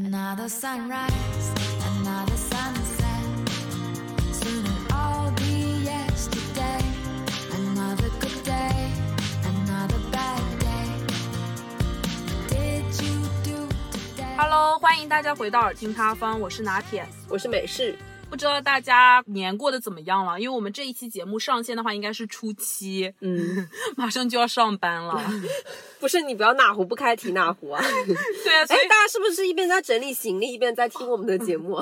Another sunrise, another sunset. Soon it'll all be yesterday. Another good day, another bad day. Did you do today? Hello，欢迎大家回到耳听他方，我是拿铁。我是美式，不知道大家年过得怎么样了？因为我们这一期节目上线的话，应该是初七，嗯，马上就要上班了。不是你不要哪壶不开提哪壶啊！对啊，所哎，以大家是不是一边在整理行李，一边在听我们的节目？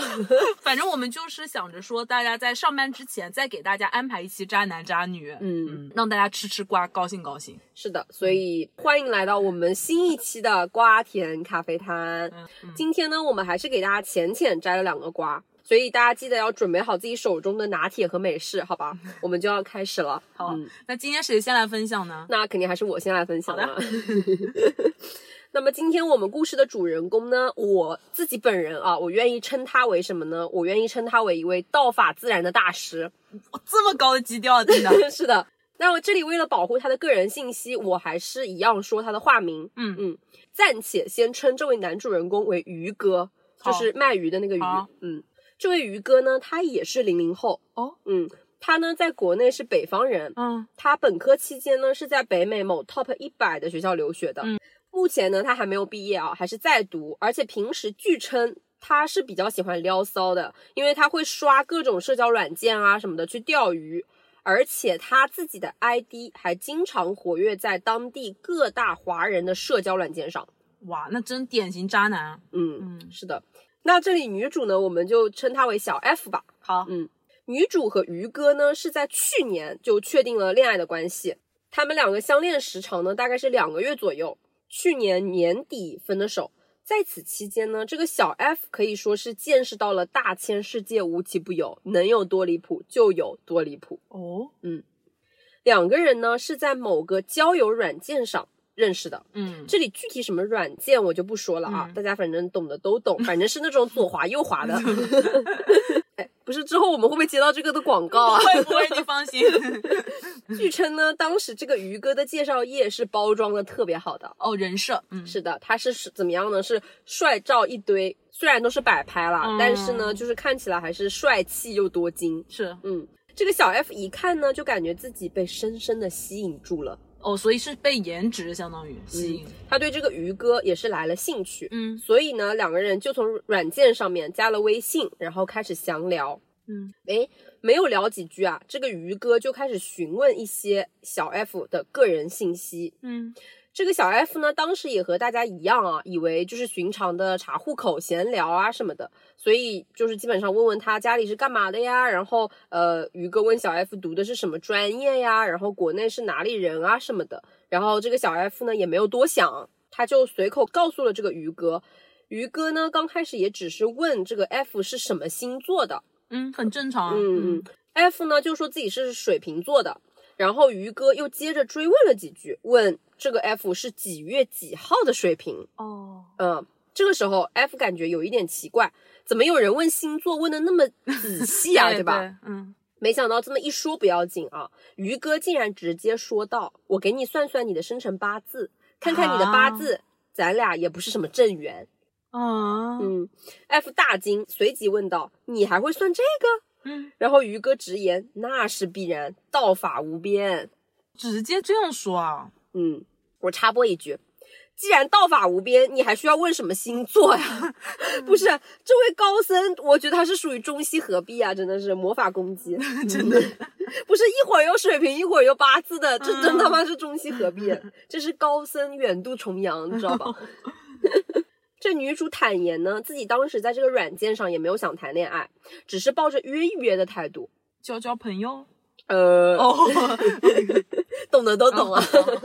反正我们就是想着说，大家在上班之前再给大家安排一期渣男渣女，嗯，嗯，让大家吃吃瓜，高兴高兴。是的，所以欢迎来到我们新一期的瓜田咖啡摊。今天呢，我们还是给大家浅浅摘了两个瓜，所以大家记得要准备好自己手中的拿铁和美式，好吧？我们就要开始了。好，嗯那今天谁先来分享呢？那肯定还是我先来分享。那么今天我们故事的主人公呢，我自己本人啊，我愿意称他为什么呢？我愿意称他为一位道法自然的大师。哇这么高的基调的。是的。那我这里为了保护他的个人信息，我还是一样说他的化名。嗯嗯，暂且先称这位男主人公为鱼哥，就是卖鱼的那个鱼。嗯，这位鱼哥呢，他也是零零后。哦，嗯，他呢在国内是北方人，嗯他本科期间呢是在北美某 top 一百的学校留学的。嗯目前呢他还没有毕业啊，还是在读，而且平时据称他是比较喜欢撩骚的，因为他会刷各种社交软件啊什么的去钓鱼，而且他自己的 ID 还经常活跃在当地各大华人的社交软件上。哇，那真典型渣男。嗯，嗯，是的。那这里女主呢，我们就称她为小 F 吧。好，嗯，女主和鱼哥呢是在去年就确定了恋爱的关系，他们两个相恋时长呢大概是两个月左右，去年年底分的手。在此期间呢，这个小 F 可以说是见识到了大千世界无奇不有，能有多离谱就有多离谱。哦，嗯两个人呢是在某个交友软件上认识的，嗯，这里具体什么软件我就不说了啊，嗯大家反正懂的都懂，反正是那种左滑右滑的。哎，不是，之后我们会不会接到这个的广告啊不？会不会，你放心。据称呢，当时这个鱼哥的介绍页是包装的特别好的。哦，人设，嗯，是的，他是是怎么样呢？是帅照一堆，虽然都是摆拍啦，嗯但是呢，就是看起来还是帅气又多金。是嗯，这个小 F 一看呢，就感觉自己被深深的吸引住了。哦，所以是被颜值相当于吸引。他对这个鱼哥也是来了兴趣。嗯所以呢，两个人就从软件上面加了微信，然后开始详聊。嗯，诶，没有聊几句啊，这个鱼哥就开始询问一些小 F 的个人信息。嗯这个小 F 呢，当时也和大家一样啊，以为就是寻常的查户口、闲聊啊什么的，所以就是基本上问问他家里是干嘛的呀，然后呃，于哥问小 F 读的是什么专业呀，然后国内是哪里人啊什么的，然后这个小 F 呢也没有多想，他就随口告诉了这个于哥。于哥呢，刚开始也只是问这个 F 是什么星座的，嗯，很正常啊。嗯嗯，F 呢就说自己是水瓶座的，然后于哥又接着追问了几句，问这个 F 是几月几号的水瓶。哦，嗯，这个时候 F 感觉有一点奇怪，怎么有人问星座问的那么仔细啊，对吧？？嗯，没想到这么一说不要紧啊，于哥竟然直接说道：“我给你算算你的生辰八字，看看你的八字，咱俩也不是什么正缘。啊，嗯，F 大惊，随即问道：“你还会算这个？”嗯，然后于哥直言：“那是必然，道法无边。直接这样说啊？”嗯，我插播一句，既然道法无边，你还需要问什么星座呀？不是，这位高僧，我觉得他是属于中西合璧啊，真的是魔法攻击，真的不是一会儿有水平，一会儿有八字的，这真他妈是中西合璧，这是高僧远渡重洋，你知道吧？这女主坦言呢，自己当时在这个软件上也没有想谈恋爱，只是抱着约一约的态度。交交朋友？呃，哦，懂的都懂啊。哦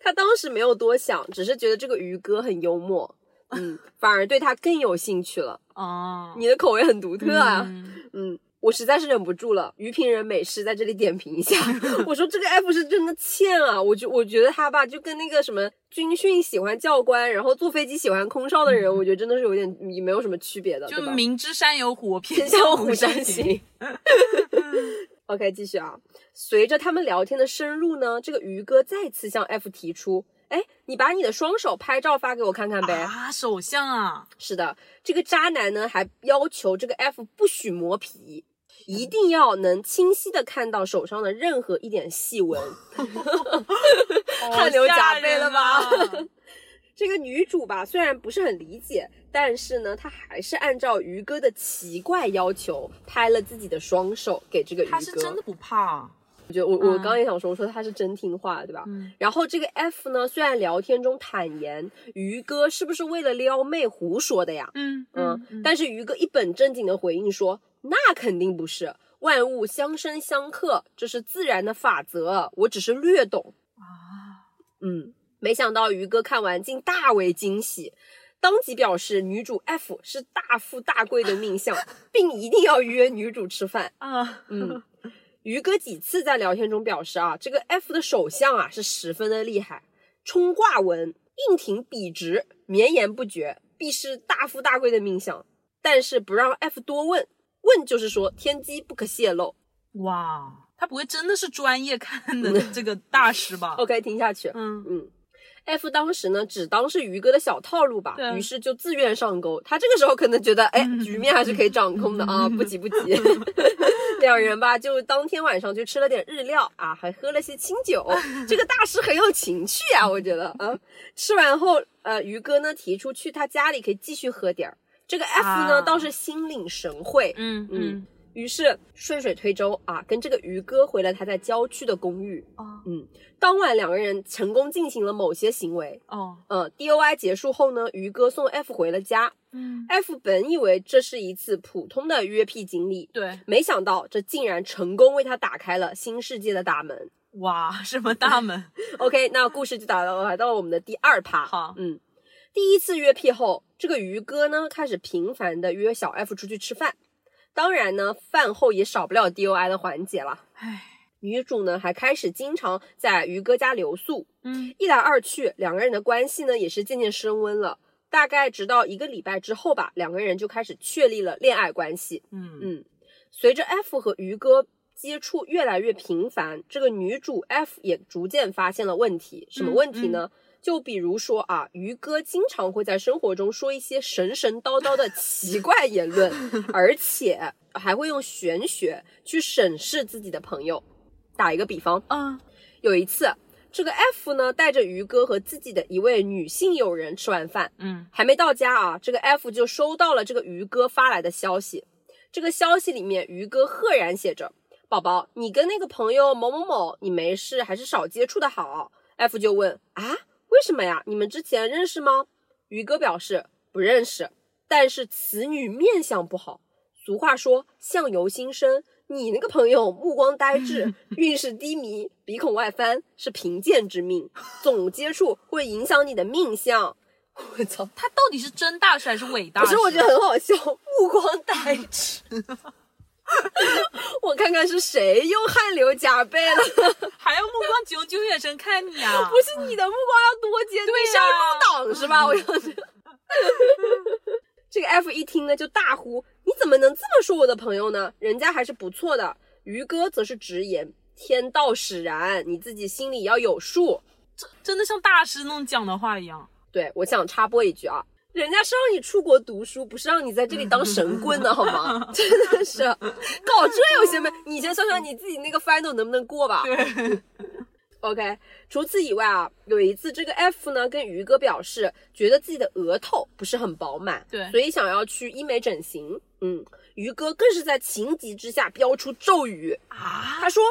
他 当时没有多想，只是觉得这个鱼哥很幽默，嗯，反而对他更有兴趣了。哦，你的口味很独特啊，嗯嗯。我实在是忍不住了，鱼评人美式在这里点评一下。我说这个 F 是真的欠啊，我觉我觉得他吧，就跟那个什么军训喜欢教官，然后坐飞机喜欢空少的人，我觉得真的是有点也没有什么区别的，就？明知山有虎，偏偏向虎山山行。OK，继续啊。随着他们聊天的深入呢，这个鱼哥再次向 F 提出哎，你把你的双手拍照发给我看看呗。啊，手相啊，是的，这个渣男呢还要求这个 F 不许磨皮，一定要能清晰的看到手上的任何一点细纹。汗流浃背了吧 这个女主吧，虽然不是很理解，但是呢，她还是按照于哥的奇怪要求拍了自己的双手给这个于哥。他是真的不怕，我觉得我我嗯刚刚也想说，说他是真听话，对吧？嗯然后这个 F 呢，虽然聊天中坦言于哥是不是为了撩妹胡说的呀？嗯嗯，但是于哥一本正经的回应说，那肯定不是，万物相生相克，这是自然的法则，我只是略懂。啊，嗯，没想到于哥看完竟大为惊喜。当即表示女主 F 是大富大贵的命相，并一定要约女主吃饭。啊，嗯，于哥几次在聊天中表示啊，这个 F 的手相啊是十分的厉害，冲卦文硬挺笔直，绵延不绝，必是大富大贵的命相。但是不让 F 多问，问就是说天机不可泄露。哇，他不会真的是专业看的这个大师吧？OK，听下去。嗯，嗯，F 当时呢只当是于哥的小套路吧，于是就自愿上钩。他这个时候可能觉得，哎，局面还是可以掌控的啊，不急不急。两人吧，就当天晚上就吃了点日料啊，还喝了些清酒。这个大师很有情趣啊，我觉得啊。吃完后，呃，于哥呢提出去他家里可以继续喝点儿。这个 F 呢、啊倒是心领神会，嗯嗯，于是顺水推舟啊，跟这个于哥回了他在郊区的公寓。哦嗯，当晚两个人成功进行了某些行为。哦，嗯，DOI 结束后呢，于哥送 F 回了家。嗯，F 本以为这是一次普通的约屁经历，对，没想到这竟然成功为他打开了新世界的大门。哇，什么大门？OK，那故事就打到来到了我们的第二趴。好嗯，第一次约屁后，这个于哥呢开始频繁的约小 F 出去吃饭，当然呢，饭后也少不了 DOI 的环节了。唉，女主呢还开始经常在于哥家留宿，嗯一来二去，两个人的关系呢也是渐渐升温了。大概直到一个礼拜之后吧，两个人就开始确立了恋爱关系。嗯嗯，随着 F 和于哥接触越来越频繁，这个女主 F 也逐渐发现了问题。什么问题呢？就比如说啊，于哥经常会在生活中说一些神神叨叨的奇怪言论，而且还会用玄学去审视自己的朋友。打一个比方，啊，有一次，这个 F 呢带着于哥和自己的一位女性友人吃完饭，嗯还没到家啊，这个 F 就收到了这个于哥发来的消息。这个消息里面，于哥赫然写着：“宝宝，你跟那个朋友某某某，你没事还是少接触的好。”F 就问：“啊，为什么呀？你们之前认识吗？”于哥表示不认识，但是此女面相不好。俗话说“相由心生”，你那个朋友目光呆滞，运势低迷，鼻孔外翻，是贫贱之命，总接触会影响你的命相。我操！他到底是真大师还是伪大师？可是我觉得很好笑，目光呆滞。我看看是谁又汗流浃背了，还要目光炯炯眼神看你啊！不是你的目光要多尖，对你是要呀入党是吧？我要是。这个 F 一听呢就大呼：“你怎么能这么说我的朋友呢？人家还是不错的。”于哥则是直言：“天道使然，你自己心里要有数。”这真的像大师那种讲的话一样。对，我想插播一句啊，人家是让你出国读书，不是让你在这里当 神棍的好吗？真的是搞这有些没，你先算算你自己那个 final 能不能过吧。对，OK，除此以外啊，有一次这个 F 呢跟于哥表示，觉得自己的额头不是很饱满，对所以想要去医美整形。嗯，于哥更是在情急之下飙出咒语，啊，他说：“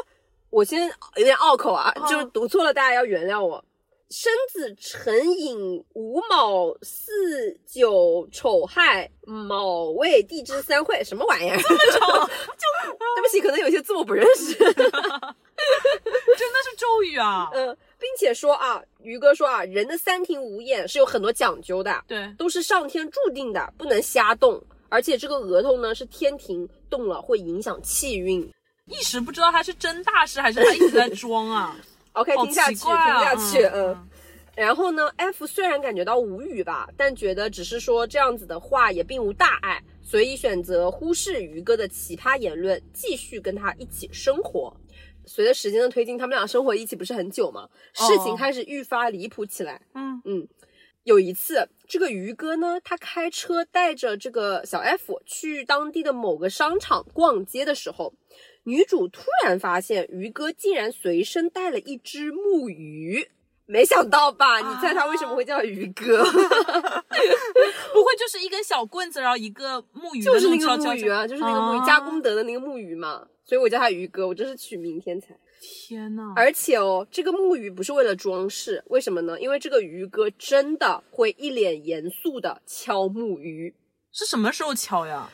我先有点拗口啊，哦就是读错了，大家要原谅我。申子辰寅午卯巳九丑亥卯未地支三会，什么玩意儿？这么长，就对不起，可能有些字我不认识。真的是咒语啊！嗯，并且说啊，于哥说啊，人的三庭五眼是有很多讲究的，对，都是上天注定的，不能瞎动。而且这个额头呢是天庭，动了会影响气运。一时不知道他是真大师还是他一直在装啊。OK，听下去，啊听下去，嗯嗯。然后呢，F 虽然感觉到无语吧，但觉得只是说这样子的话也并无大碍，所以选择忽视于哥的奇葩言论，继续跟他一起生活。随着时间的推进，他们俩生活一起不是很久吗，事情哦开始愈发离谱起来。嗯嗯，有一次，这个于哥呢，他开车带着这个小 F 去当地的某个商场逛街的时候，女主突然发现鱼哥竟然随身带了一只木鱼。没想到吧？你猜他为什么会叫鱼哥？不会就是一根小棍子，然后一个木鱼的就是那个木鱼啊，就是那个木鱼，啊加功德的那个木鱼嘛。所以我叫他鱼哥，我真是取名天才。天呐，而且哦，这个木鱼不是为了装饰，为什么呢？因为这个鱼哥真的会一脸严肃的敲木鱼。是什么时候敲呀？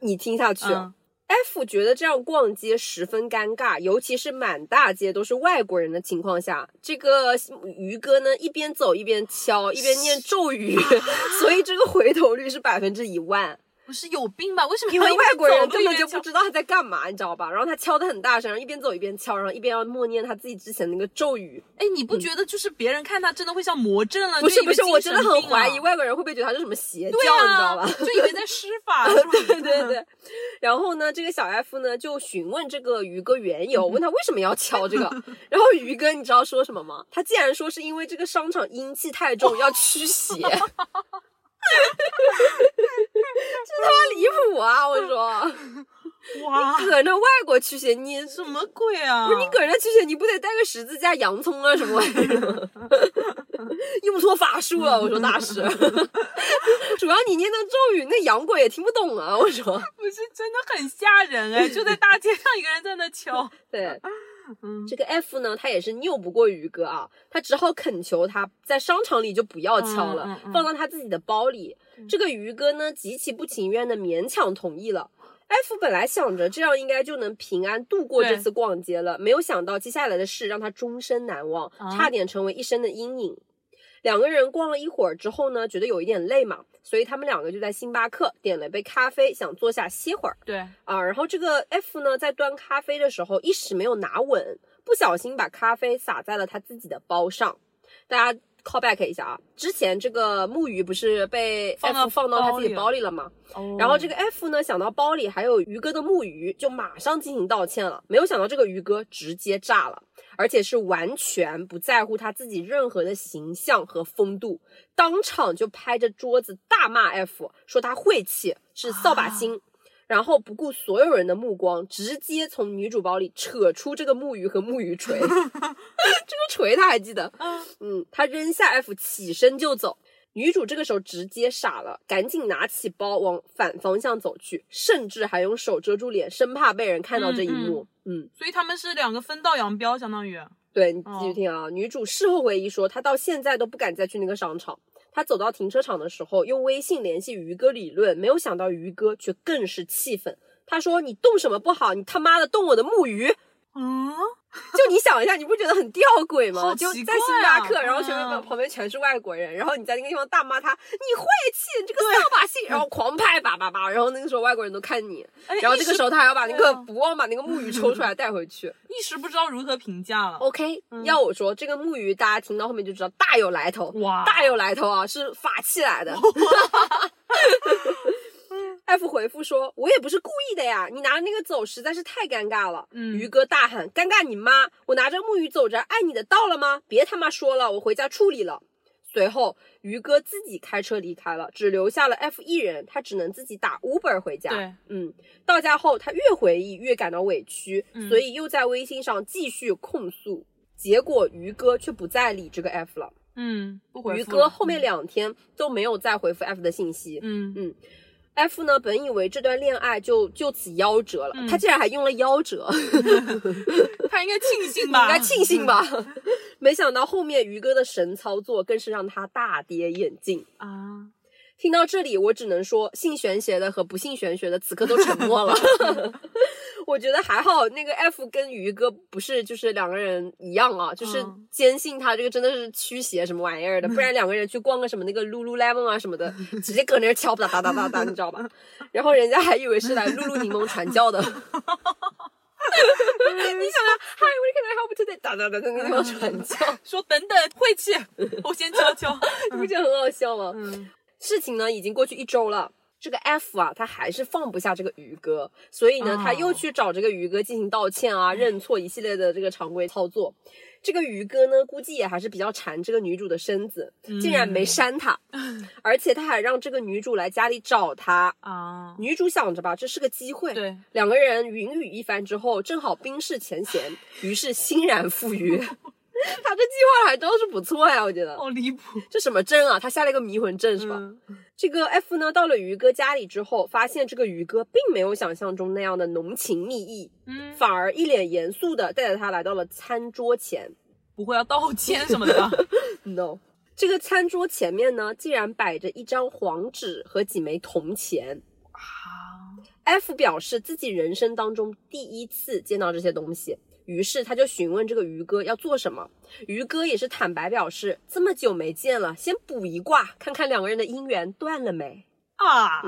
你听下去、嗯 f 觉得这样逛街十分尴尬，尤其是满大街都是外国人的情况下，这个鱼哥呢一边走一边敲，一边念咒语，所以这个回头率是百分之一万。不是有病吧？为什么因为外国人根本就不知道他在干嘛，你知道吧？然后他敲的很大声，然后一边走一边敲，然后一边要默念他自己之前那个咒语。哎，你不觉得就是别人看他真的会像魔怔了？不是不是，我真的很怀疑外国人会不会觉得他是什么邪教，对你知道啊，吧？就以为在施法，对对对，然后呢，这个小 F 呢就询问这个鱼哥缘由，问他为什么要敲这个，然后鱼哥你知道说什么吗？他竟然说是因为这个商场阴气太重，要驱邪。这他妈离谱啊！我说，哇，搁那外国驱邪，你什么鬼啊？不是你搁那驱邪，你不得带个十字架、洋葱啊什么玩意儿？用错法术了，我说大师。主要你念的咒语，那洋鬼也听不懂啊！我说，不是真的很吓人哎，就在大街上一个人在那敲。对，嗯这个 F 呢，他也是拗不过于哥啊，他只好恳求他在商场里就不要敲了，嗯嗯嗯放到他自己的包里。这个于哥呢，极其不情愿的勉强同意了。F 本来想着这样应该就能平安度过这次逛街了，没有想到接下来的事让他终身难忘，啊差点成为一生的阴影。两个人逛了一会儿之后呢，觉得有一点累嘛，所以他们两个就在星巴克点了杯咖啡，想坐下歇会儿。对，啊，然后这个 F 呢，在端咖啡的时候一时没有拿稳，不小心把咖啡洒在了他自己的包上。大家 call back 一下啊，之前这个木鱼不是被 F 放到他自己包包里了吗？哦然后这个 F 呢，想到包里还有鱼哥的木鱼，就马上进行道歉了。没有想到这个鱼哥直接炸了，而且是完全不在乎他自己任何的形象和风度，当场就拍着桌子大骂 F，说他晦气，是扫把星。然后不顾所有人的目光，直接从女主包里扯出这个木鱼和木鱼锤。这个锤他还记得，嗯，他扔下 F 起身就走。女主这个时候直接傻了，赶紧拿起包往反方向走去，甚至还用手遮住脸，生怕被人看到这一幕。嗯所以他们是两个分道扬镳，相当于。对你继续听啊。女主事后回忆说，她到现在都不敢再去那个商场。他走到停车场的时候，用微信联系于哥理论，没有想到于哥却更是气愤。他说：“你动什么不好？你他妈的动我的木鱼！”嗯，就你想一下，你不觉得很吊诡吗？好就在星巴克，啊然后全嗯旁边全是外国人，然后你在那个地方大骂他，你晦气，你这个扫把星，然后狂拍叭叭叭，然后那个时候外国人都看你，哎然后这个时候他还要把那个不忘把那个木鱼抽出来带回去。一时不知道如何评价了。OK，要我说这个木鱼，大家听到后面就知道大有来头，哇。大有来头啊，是法器来的。F 回复说：“我也不是故意的呀，你拿着那个走实在是太尴尬了。”嗯鱼哥大喊：“尴尬你妈！我拿着木鱼走着，爱你的到了吗？别他妈说了，我回家处理了。”随后，鱼哥自己开车离开了，只留下了 F 一人，他只能自己打 Uber 回家。对，嗯，到家后他越回忆越感到委屈，嗯所以又在微信上继续控诉。结果鱼哥却不再理这个 F 了。嗯，不回鱼哥后面两天都没有再回复 F 的信息。嗯嗯 F 呢，本以为这段恋爱就就此夭折了，嗯他竟然还用了夭折，他应该庆幸吧？应该庆幸吧？没想到后面于哥的神操作更是让他大跌眼镜。啊！听到这里，我只能说，信玄学的和不信玄学的此刻都沉默了。我觉得还好，那个 F 跟鱼哥不是就是两个人一样啊，就是嗯坚信他这个真的是驱邪什么玩意儿的，不然两个人去逛个什么那个 Lululemon 啊什么的，直接搁那儿敲哒哒哒哒哒，你知道吧？然后人家还以为是来露露柠檬传教的。你想想，Hi, we can I help today？哒哒哒哒，那地方传教，说等等，晦气，我先敲敲。你不觉得很好笑吗？嗯事情呢已经过去一周了。这个 F 啊，他还是放不下这个鱼哥，所以呢，哦他又去找这个鱼哥进行道歉啊、认错一系列的这个常规操作。这个鱼哥呢，估计也还是比较馋这个女主的身子，竟然没删她，而且他还让这个女主来家里找他。啊，女主想着吧，这是个机会，对，两个人云雨一番之后，正好冰释前嫌，于是欣然赴约。他这计划还倒是不错呀，我觉得。好离谱，这什么阵啊？他下了一个迷魂阵是吧？嗯这个 F 呢，到了鱼哥家里之后，发现这个鱼哥并没有想象中那样的浓情蜜意，嗯，反而一脸严肃的带着他来到了餐桌前。不会要道歉什么的吧？No，这个餐桌前面呢，竟然摆着一张黄纸和几枚铜钱。啊，F 表示自己人生当中第一次见到这些东西，于是他就询问这个于哥要做什么。于哥也是坦白表示，这么久没见了，先卜一卦，看看两个人的姻缘断了没。啊，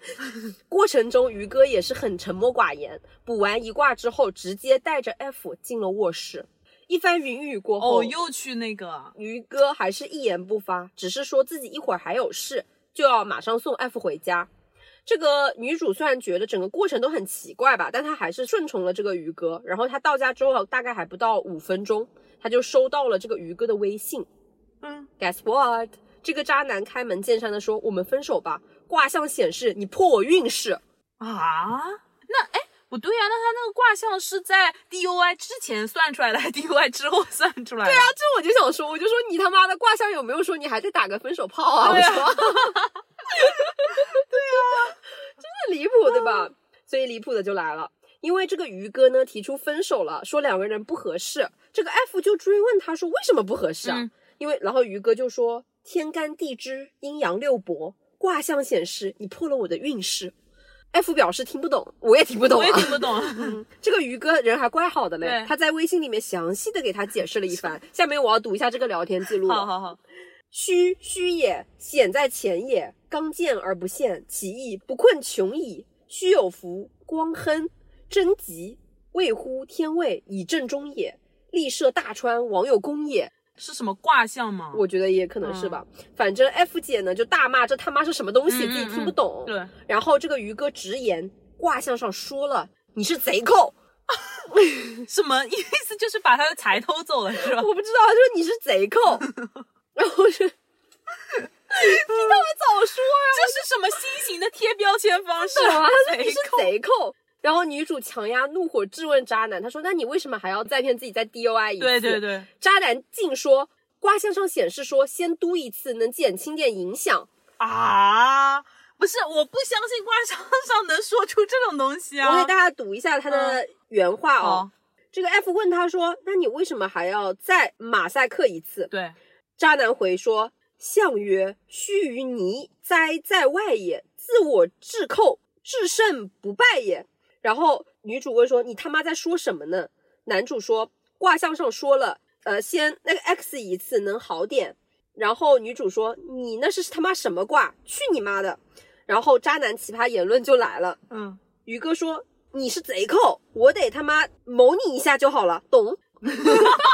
过程中，于哥也是很沉默寡言。卜完一卦之后，直接带着 F 进了卧室。一番云雨过后，哦，又去那个，于哥还是一言不发，只是说自己一会儿还有事，就要马上送 F 回家。这个女主虽然觉得整个过程都很奇怪吧，但她还是顺从了这个鱼哥。然后她到家之后，大概还不到五分钟，她就收到了这个鱼哥的微信。嗯，Guess what？这个渣男开门见山的说：“我们分手吧。”卦象显示你破我运势。啊，那哎。不对呀、那他那个卦象是在 DUI 之前算出来的，还是 DUI 之后算出来的？对啊，这我就想说，我就说你他妈的卦象有没有说你还得打个分手炮啊？对啊我说，对啊，真的离谱，对吧？所以离谱的就来了，因为这个鱼哥呢提出分手了，说两个人不合适，这个 F 就追问他说为什么不合适啊？嗯因为然后鱼哥就说天干地支阴阳六伯，卦象显示你破了我的运势。F 表示听不懂，我也听不懂、啊，我也听不懂。这个鱼哥人还怪好的嘞，他在微信里面详细的给他解释了一番。下面我要读一下这个聊天记录。好好好，虚虚也，险在前也。刚健而不陷，其意不困穷矣。虚有福，光亨，贞吉，位乎天位，以正中也。立涉大川，王有功也。是什么卦象吗？我觉得也可能是吧。反正 F 姐呢就大骂这他妈是什么东西，嗯自己听不懂。对，然后这个鱼哥直言，卦象上说了你是贼寇。什么意思？就是把他的财偷走了，是吧？我不知道，他说你是贼寇，然后是，你他妈早说呀！这是什么新型的贴标签方式？懂啊，他说你是贼寇。然后女主强压怒火质问渣男，她说：“那你为什么还要再骗自己再 DUI 一次？”对对对，渣男竟说卦象上显示说先嘟一次能减轻点影响。啊，不是，我不相信卦象上能说出这种东西啊我给大！家读一下他的原话哦。好这个 F 问他说：“那你为什么还要再马赛克一次？”对，渣男回说：“相曰：须于泥，哉在外也；自我制寇，至胜不败也。”然后女主问说：“你他妈在说什么呢？”男主说：“卦象上说了，呃，先那个 X 一次能好点。”然后女主说：“你那是他妈什么卦？去你妈的！”然后渣男奇葩言论就来了。嗯，于哥说：“你是贼寇，我得他妈谋你一下就好了，懂？”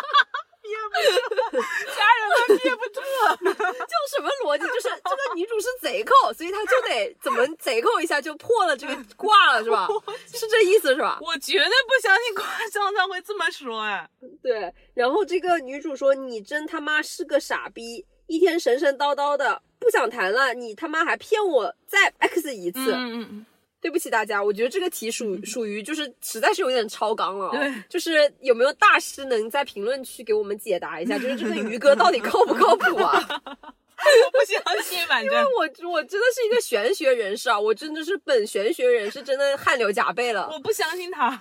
家人们憋不住了。就什么逻辑？就是这个女主是贼寇，所以她就得怎么贼寇一下就破了这个挂了，是吧？是这意思是吧？我绝对不相信卦象上会这么说，哎，对。然后这个女主说：“你真他妈是个傻逼，一天神神叨叨的，不想谈了，你他妈还骗我再 x 一次。嗯嗯对不起大家，我觉得这个题属 属于就是实在是有点超纲了、哦。对，就是有没有大师能在评论区给我们解答一下，就是这个鱼哥到底靠不靠谱啊？我不相信，反正我我真的是一个玄学人士啊，我真的是本玄学人士，真的汗流浃背了。我不相信他。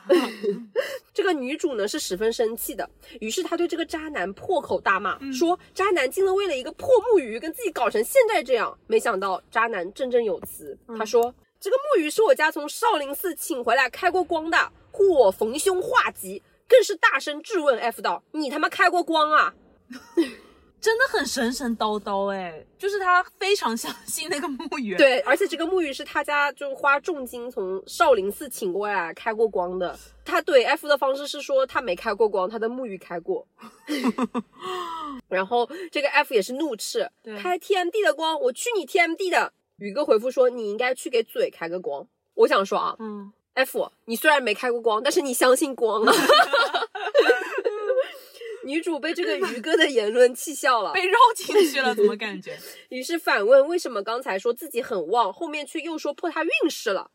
这个女主呢是十分生气的，于是她对这个渣男破口大骂，嗯说渣男竟然为了一个破木鱼跟自己搞成现在这样。没想到渣男振振有词，嗯他说这个木鱼是我家从少林寺请回来开过光的，护我逢凶化吉。更是大声质问 F 道：“你他妈开过光啊？” 真的很神神叨叨哎，就是他非常相信那个木鱼。，对，而且这个木鱼是他家就花重金从少林寺请过来开过光的。他怼 F 的方式是说他没开过光，他的木鱼开过。然后这个 F 也是怒斥对，开 TMD 的光，我去你 TMD 的！宇哥回复说你应该去给嘴开个光。我想说啊嗯，，F，你虽然没开过光，但是你相信光啊。女主被这个于哥的言论气笑了，被绕进去了，怎么感觉？于是反问为什么刚才说自己很旺，后面却又说破他运势了，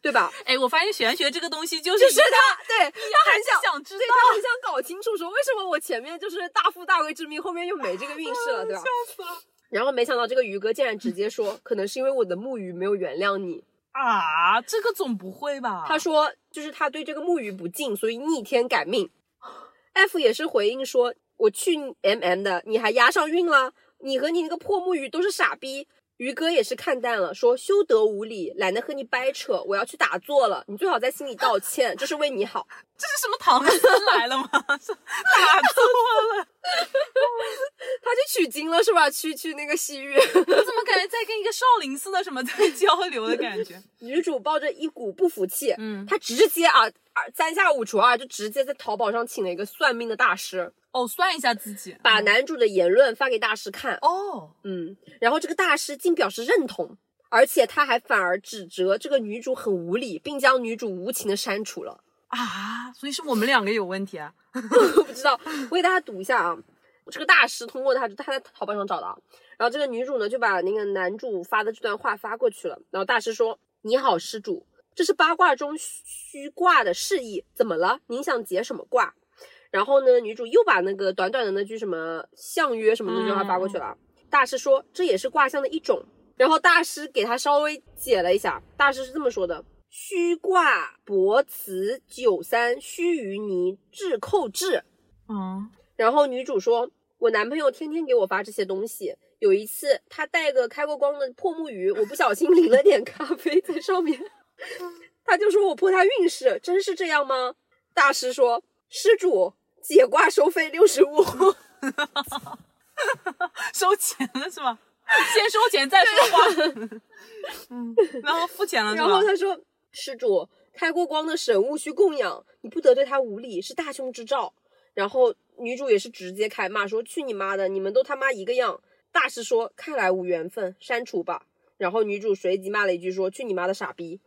对吧？哎，我发现玄学这个东西就是就是他，对，他很想想知道对他很想搞清楚，说为什么我前面就是大富大贵之命，后面又没这个运势了，对吧？笑死了然后没想到这个鱼哥竟然直接说，可能是因为我的木鱼没有原谅你。啊！这个总不会吧？他说就是他对这个木鱼不敬，所以逆天改命。F 也是回应说，我去 MM 的，你还押上运了？你和你那个破木鱼都是傻逼。于哥也是看淡了，说休得无礼，懒得和你掰扯，我要去打坐了。你最好在心里道歉，这是为你好。这是什么唐僧来了吗？是 打错了，他去取经了是吧？去去那个西域。我怎么感觉在跟一个少林寺的什么在 交流的感觉？女主抱着一股不服气，嗯她直接啊二三下五除二就直接在淘宝上请了一个算命的大师，哦，算一下自己，把男主的言论发给大师看。哦，嗯，然后这个大师竟表示认同，而且他还反而指责这个女主很无理，并将女主无情的删除了。啊，所以是我们两个有问题啊？我不知道，我给大家读一下啊。这个大师通过他，他在淘宝上找的啊。然后这个女主呢，就把那个男主发的这段话发过去了。然后大师说：“你好，施主，这是八卦中虚卦的示意，怎么了？您想解什么卦？”然后呢，女主又把那个短短的那句什么相约什么那句话发过去了啊。大师说这也是卦象的一种。然后大师给他稍微解了一下，大师是这么说的：虚卦博辞九三虚于泥至寇至。嗯，然后女主说：“我男朋友天天给我发这些东西。有一次，他带个开过光的破木鱼，我不小心淋了点咖啡在上面，他就说我破他运势，真是这样吗？”大师说：“施主，解挂收费六十五。收钱了是吧？先收钱再说话。嗯，然后付钱了？然后他说：“施主，开过光的神物需供养，你不得对他无礼，是大凶之兆。”然后女主也是直接开骂说：“去你妈的，你们都他妈一个样！”大师说：“看来无缘分，删除吧。”然后女主随即骂了一句说：“去你妈的傻逼！”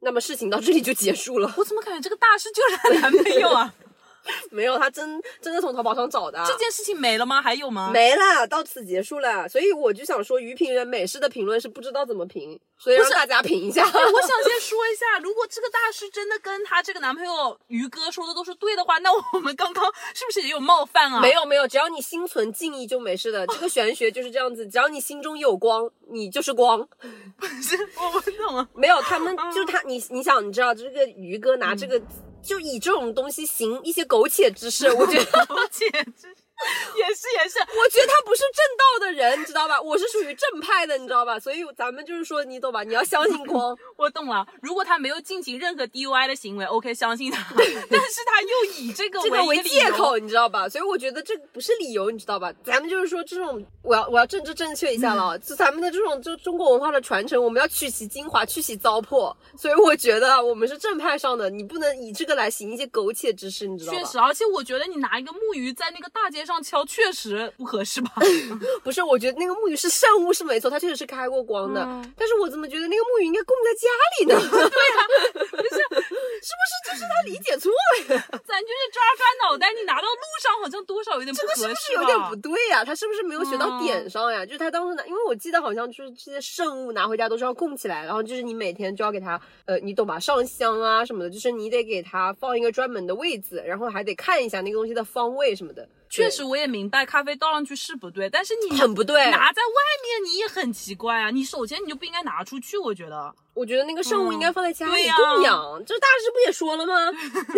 那么事情到这里就结束了。我怎么感觉这个大师就是她男朋友啊？没有，他真真的从淘宝上找的啊。这件事情没了吗？还有吗？没了，到此结束了。所以我就想说，于评人美式的评论是不知道怎么评，所以让大家评一下。哎，我想先说一下，如果这个大师真的跟她这个男朋友于哥说的都是对的话，那我们刚刚是不是也有冒犯啊？没有没有，只要你心存敬意就没事的。这个玄学就是这样子，只要你心中有光，你就是光。不是，我不懂啊。没有，他们就他你你想，你知道这个于哥拿这个、就以这种东西行一些苟且之事，我觉得。苟且之事。也是也是，我觉得他不是正道的人，你知道吧？我是属于正派的，你知道吧？所以咱们就是说，你懂吧？你要相信光。我懂了。如果他没有进行任何 DUI 的行为，OK，相信他。但是他又以这个这个为借口，你知道吧？所以我觉得这不是理由，你知道吧？咱们就是说这种，我要我要政治正确一下了啊，就咱们的这种就中国文化的传承，我们要取其精华，去其糟粕。所以我觉得啊我们是正派上的，你不能以这个来行一些苟且之事，你知道吧？确实，而且我觉得你拿一个木鱼在那个大街上敲，确实不合适吧？不是，我觉得那个木鱼是圣物是没错，它确实是开过光的。嗯但是我怎么觉得那个木鱼应该供在家里呢？对呀、不是，是不是就是他理解错了呀？咱就是抓抓脑袋，你拿到路上好像多少有点不这个是？不是有点不对呀、他是不是没有学到嗯点上呀？就是他当时拿，因为我记得好像就是这些圣物拿回家都是要供起来，然后就是你每天就要给他，呃，你懂吧？上香啊什么的，就是你得给他放一个专门的位置，然后还得看一下那个东西的方位什么的。确实，我也明白咖啡倒上去是不对，但是你很不对拿在外面你也很奇怪啊！你首先你就不应该拿出去，我觉得。我觉得那个圣物应该放在家里供养，这大师不也说了吗？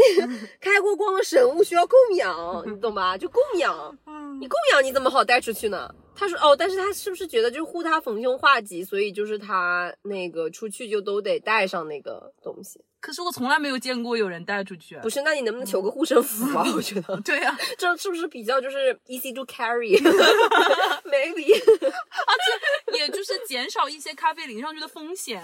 开过光的神物需要供养，你懂吧？就供养，嗯你供养你怎么好带出去呢？他说哦，但是他是不是觉得就是护他逢凶化吉，所以就是他那个出去就都得带上那个东西？可是我从来没有见过有人带出去。不是，那你能不能求个护身符啊？我觉得 对呀、这是不是比较就是 easy to carry？maybe 也就是减少一些咖啡淋上去的风险。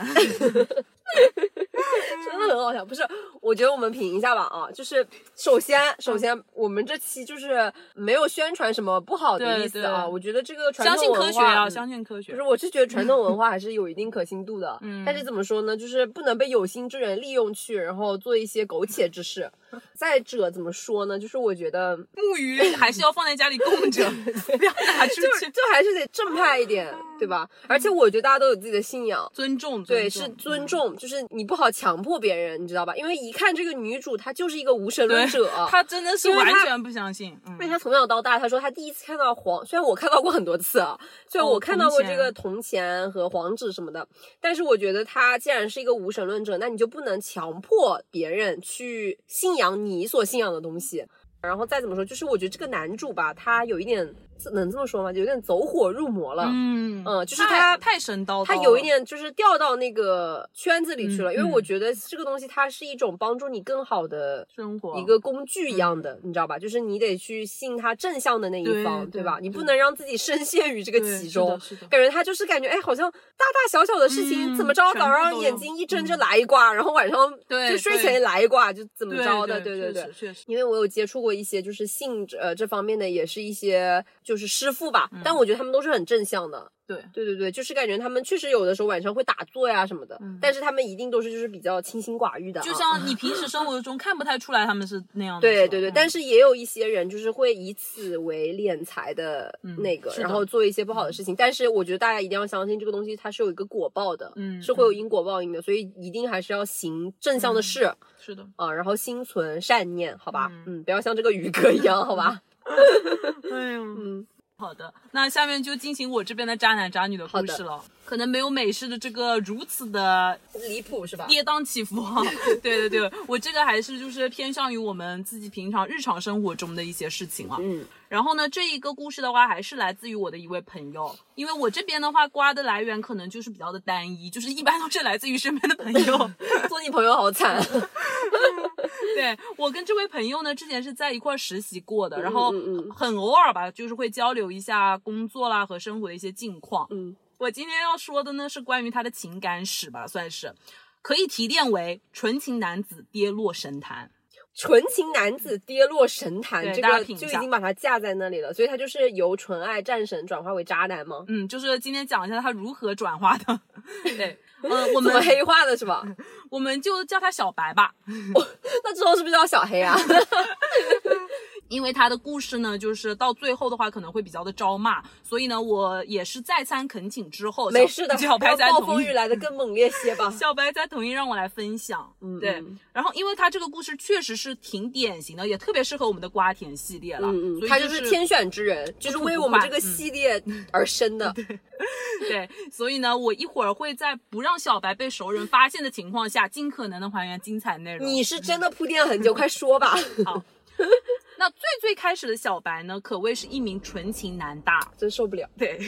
真的很好笑。不是，我觉得我们评一下吧啊，就是首先首先我们这期就是没有宣传什么不好的意思啊，对我觉得这个传相信统文化科学相信科学不是，。我是觉得传统文化还是有一定可信度的，嗯但是怎么说呢，就是不能被有心之人利用去，然后做一些苟且之事。再者怎么说呢，就是我觉得木鱼还是要放在家里供着，不要拿出就是去。就还是得正派一点，对吧？而且我觉得大家都有自己的信仰。尊重，对，是尊。重，就是你不好强迫别人，你知道吧？因为一看这个女主，她就是一个无神论者，，她真的是完全不相信。嗯因为他从小到大，她说她第一次看到黄，虽然我看到过很多次啊，虽然哦我看到过这个铜钱和黄纸什么的，但是我觉得她既然是一个无神论者，那你就不能强迫别人去信仰你所信仰的东西。然后再怎么说，就是我觉得这个男主吧，他有一点能这么说吗？有点走火入魔了。嗯嗯就是他太神叨他有一点就是掉到那个圈子里去了，嗯因为我觉得这个东西它是一种帮助你更好的生活一个工具一样的，你知道吧？就是你得去信他正向的那一方，对吧？你不能让自己深陷于这个其中。感觉他就是感觉，哎，好像大大小小的事情嗯怎么着，早上眼睛一睁就嗯来一卦，然后晚上就睡前来一卦，就怎么着的？对对对对确。实确实。因为我有接触过一些就是性呃这方面的，也是一些就是师傅吧，嗯但我觉得他们都是很正向的。对，对对对，就是感觉他们确实有的时候晚上会打坐呀什么的，嗯但是他们一定都是就是比较清心寡欲的啊、就像你 平时生活中看不太出来他们是那样的。对对对，嗯但是也有一些人就是会以此为敛财的那个，嗯然后做一些不好的事情。但是我觉得大家一定要相信这个东西它是有一个果报的，嗯是会有因果报应的，所以一定还是要行正向的事、是的。啊，然后心存善念，好吧？嗯嗯，不要像这个鱼哥一样，好吧？哎呦，嗯，好的，那下面就进行我这边的渣男渣女的故事了。可能没有美式的这个如此的离谱是吧？跌宕起伏 哈。对对对，我这个还是就是偏向于我们自己平常日常生活中的一些事情啊。嗯，然后呢，这一个故事的话，还是来自于我的一位朋友，因为我这边的话，瓜的来源可能就是比较的单一，就是一般都是来自于身边的朋友。做你朋友好惨。对我跟这位朋友呢，之前是在一块实习过的，然后很偶尔吧，就是会交流一下工作啦和生活的一些近况。嗯，我今天要说的呢是关于他的情感史吧，算是可以提炼为纯情男子跌落神坛。纯情男子跌落神坛，这个就已经把他架在那里了，所以他就是由纯爱战神转化为渣男吗？嗯，就是今天讲一下他如何转化的。对，呃，我们 怎么黑化的是吧？我们就叫他小白吧。那之后是不是叫小黑啊？因为他的故事呢，就是到最后的话可能会比较的招骂，所以呢，我也是再三恳请之后，没事的，小白才让暴同意风雨来的更猛烈些吧。小白在同意让我来分享。嗯对嗯。然后，因为他这个故事确实是挺典型的，也特别适合我们的瓜田系列了。嗯嗯，所以就他就是天选之人，就是为我们这个嗯系列而生的。对，所以呢，我一会儿会在不让小白被熟人发现的情况下，尽可能的还原精彩内容。你是真的铺垫了很久，快说吧。好。那最最开始的小白呢，可谓是一名纯情男大。真受不了。对，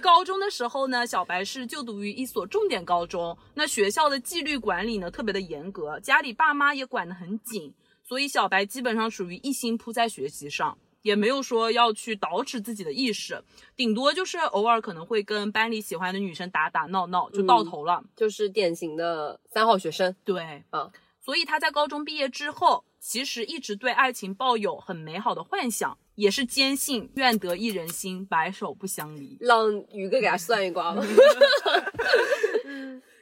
高中的时候呢，小白是就读于一所重点高中，那学校的纪律管理呢特别的严格，家里爸妈也管得很紧，所以小白基本上属于一心扑在学习上，也没有说要去捯饬自己的意识，顶多就是偶尔可能会跟班里喜欢的女生打打闹闹，就到头了。就是典型的三好学生。对，啊，所以他在高中毕业之后，其实一直对爱情抱有很美好的幻想，也是坚信愿得一人心，白首不相离。让宇哥给他算一卦吧。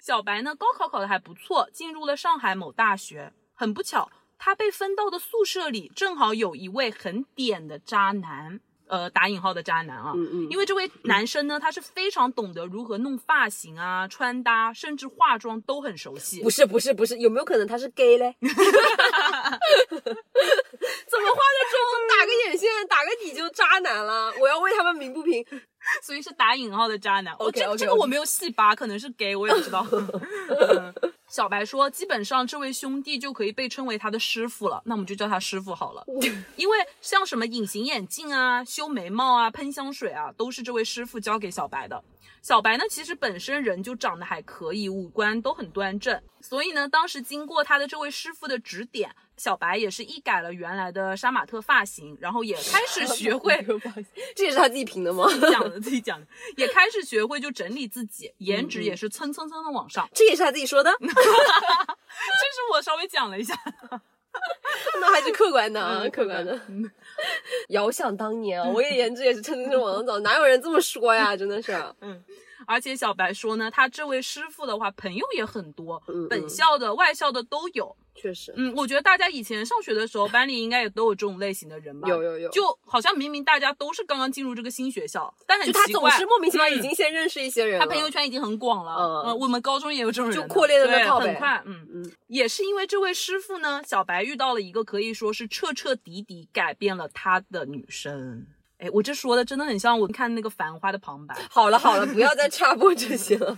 小白呢，高考考得还不错，进入了上海某大学。很不巧，他被分到的宿舍里正好有一位很点的渣男，呃，打引号的渣男啊。嗯嗯因为这位男生呢，他是非常懂得如何弄发型啊、穿搭，甚至化妆都很熟悉不。是不是不是，有没有可能他是 gay 嘞？怎么化个妆、打个眼线、打个底就渣男了？我要为他们鸣不平。所以是打引号的渣男。哦，这这个我没有细扒，可能是 gay，我也不知道。嗯小白说，基本上这位兄弟就可以被称为他的师傅了，那我们就叫他师傅好了。因为像什么隐形眼镜啊、修眉毛啊、喷香水啊，都是这位师傅教给小白的。小白呢，其实本身人就长得还可以，五官都很端正，所以呢，当时经过他的这位师傅的指点，小白也是一改了原来的杀马特发型，然后也 开始学会这也是他自己评的吗？自己讲的自己讲的，也开始学会就整理自己，颜值也是蹭蹭蹭的往上。这也是他自己说的，这是我稍微讲了一下，那还是客观的啊，嗯客观的。遥想当年嗯啊，我也颜值也是蹭蹭蹭往上走，哪有人这么说呀？真的是，而且小白说呢，他这位师傅的话，朋友也很多，嗯本校的、外校的都有。确实，嗯，我觉得大家以前上学的时候，班里应该也都有这种类型的人吧？有有有就好像明明大家都是刚刚进入这个新学校，但很就他总奇怪，是莫名其妙嗯已经先认识一些人他，朋友圈已经很广了。嗯嗯我们高中也有这种人，就扩列的那对套呗很快。嗯嗯也是因为这位师傅呢，小白遇到了一个可以说是彻彻底底改变了他的女生。哎，我这说的真的很像我看那个《繁花》的旁白，好了好了，不要再插播这些了。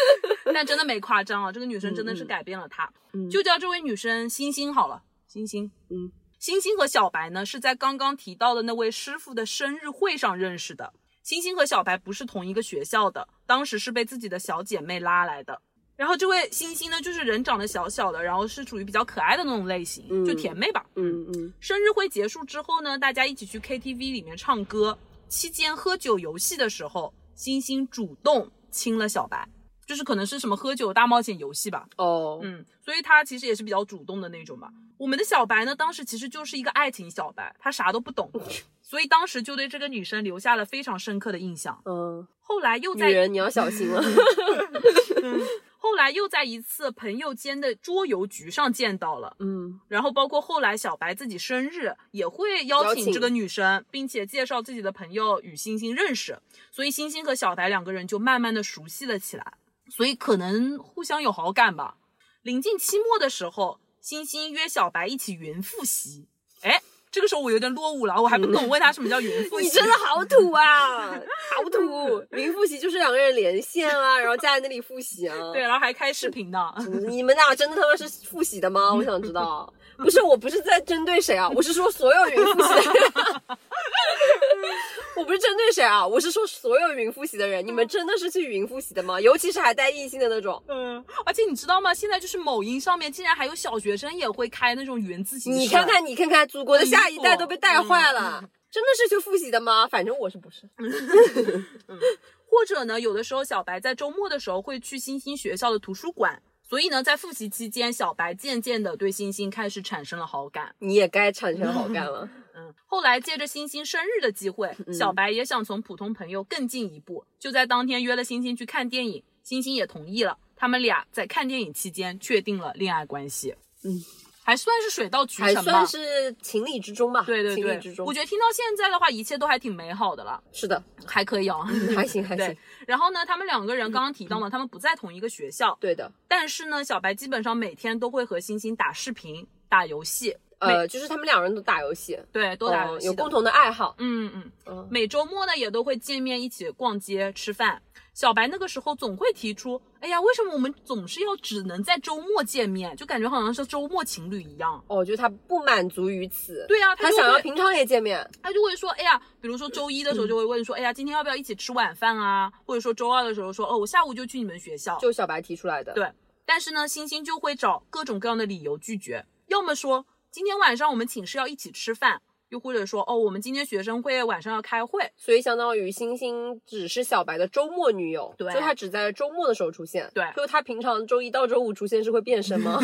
但真的没夸张啊，这个女生真的是改变了他。就叫这位女生星星好了，星星。嗯，星星和小白呢是在刚刚提到的那位师傅的生日会上认识的。星星和小白不是同一个学校的，当时是被自己的小姐妹拉来的。然后这位星星呢，就是人长得小小的，然后是属于比较可爱的那种类型，嗯就甜妹吧。嗯嗯，生日会结束之后呢，大家一起去 KTV 里面唱歌，期间喝酒游戏的时候，星星主动亲了小白，就是可能是什么喝酒大冒险游戏吧。哦，嗯，所以他其实也是比较主动的那种吧。我们的小白呢，当时其实就是一个爱情小白，他啥都不懂，所以当时就对这个女生留下了非常深刻的印象。嗯，后来又在女人你要小心了。后来又在一次朋友间的桌游局上见到了，嗯，然后包括后来小白自己生日也会邀邀请请这个女生，并且介绍自己的朋友与星星认识，所以星星和小白两个人就慢慢的熟悉了起来，所以可能互相有好感吧。临近期末的时候，星星约小白一起云复习，哎，这个时候我有点落伍了，我还不懂问他什么叫云复习。你真的好土啊，好土！云复习就是两个人连线啊，然后加在那里复习啊。对，，然后还开视频的。你们俩真的他妈是复习的吗？我想知道。不是，我不是在针对谁啊，我是说所有云复习的人。我不是针对谁啊，我是说所有云复习的人，你们真的是去云复习的吗？尤其是还带异性的那种。嗯，而且你知道吗？现在就是某音上面竟然还有小学生也会开那种云自习社你看看，你看看，祖国的下一代都被带坏了，真的是去复习的吗？反正我是不是？或者呢，有的时候小白在周末的时候会去星星学校的图书馆，所以呢，在复习期间，小白渐渐的对星星开始产生了好感。你也该产生好感了。嗯，后来借着星星生日的机会，小白也想从普通朋友更进一步，就在当天约了星星去看电影，星星也同意了。他们俩在看电影期间确定了恋爱关系。嗯，还算是水到渠成吧还算。是情理之中吧。对对对情理之，中我。觉得听到现在的话，一切都还挺美好的了，是的，还可以啊。还行还 行。，然后呢，他们两个人刚刚提到嘛，他们不在同一个学校，对的，但是呢，小白基本上每天都会和星星打视频、打游戏，呃，就是他们两人都打游戏，对，都打游戏有共同的爱好。嗯嗯，嗯，每周末呢也都会见面，一起逛街、吃饭。小白那个时候总会提出，哎呀，为什么我们总是要只能在周末见面？就感觉好像是周末情侣一样。哦，就是他不满足于此。对啊，他想要平常也见面。他就会说，哎呀，比如说周一的时候就会问说，哎呀，今天要不要一起吃晚饭啊？或者说周二的时候说，哦，我下午就去你们学校。就小白提出来的。对，但是呢，星星就会找各种各样的理由拒绝，要么说今天晚上我们寝室要一起吃饭，又或者说哦，我们今天学生会晚上要开会。所以相当于星星只是小白的周末女友，对就她只在周末的时候出现。对就她平常周一到周五出现是会变身吗？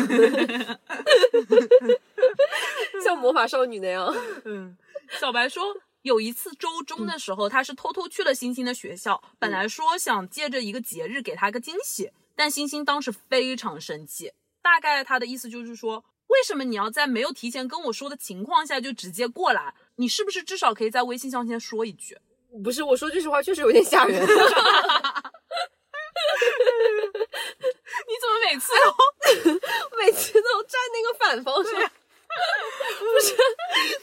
像魔法少女那样。嗯，小白说。有一次周中的时候，他是偷偷去了星星的学校，本来说想借着一个节日给他个惊喜，但星星当时非常生气，大概他的意思就是说，为什么你要在没有提前跟我说的情况下就直接过来？你是不是至少可以在微信上先说一句？不是，我说句实话，确实有点吓人。你怎么每次都每次都站那个反方向，不是？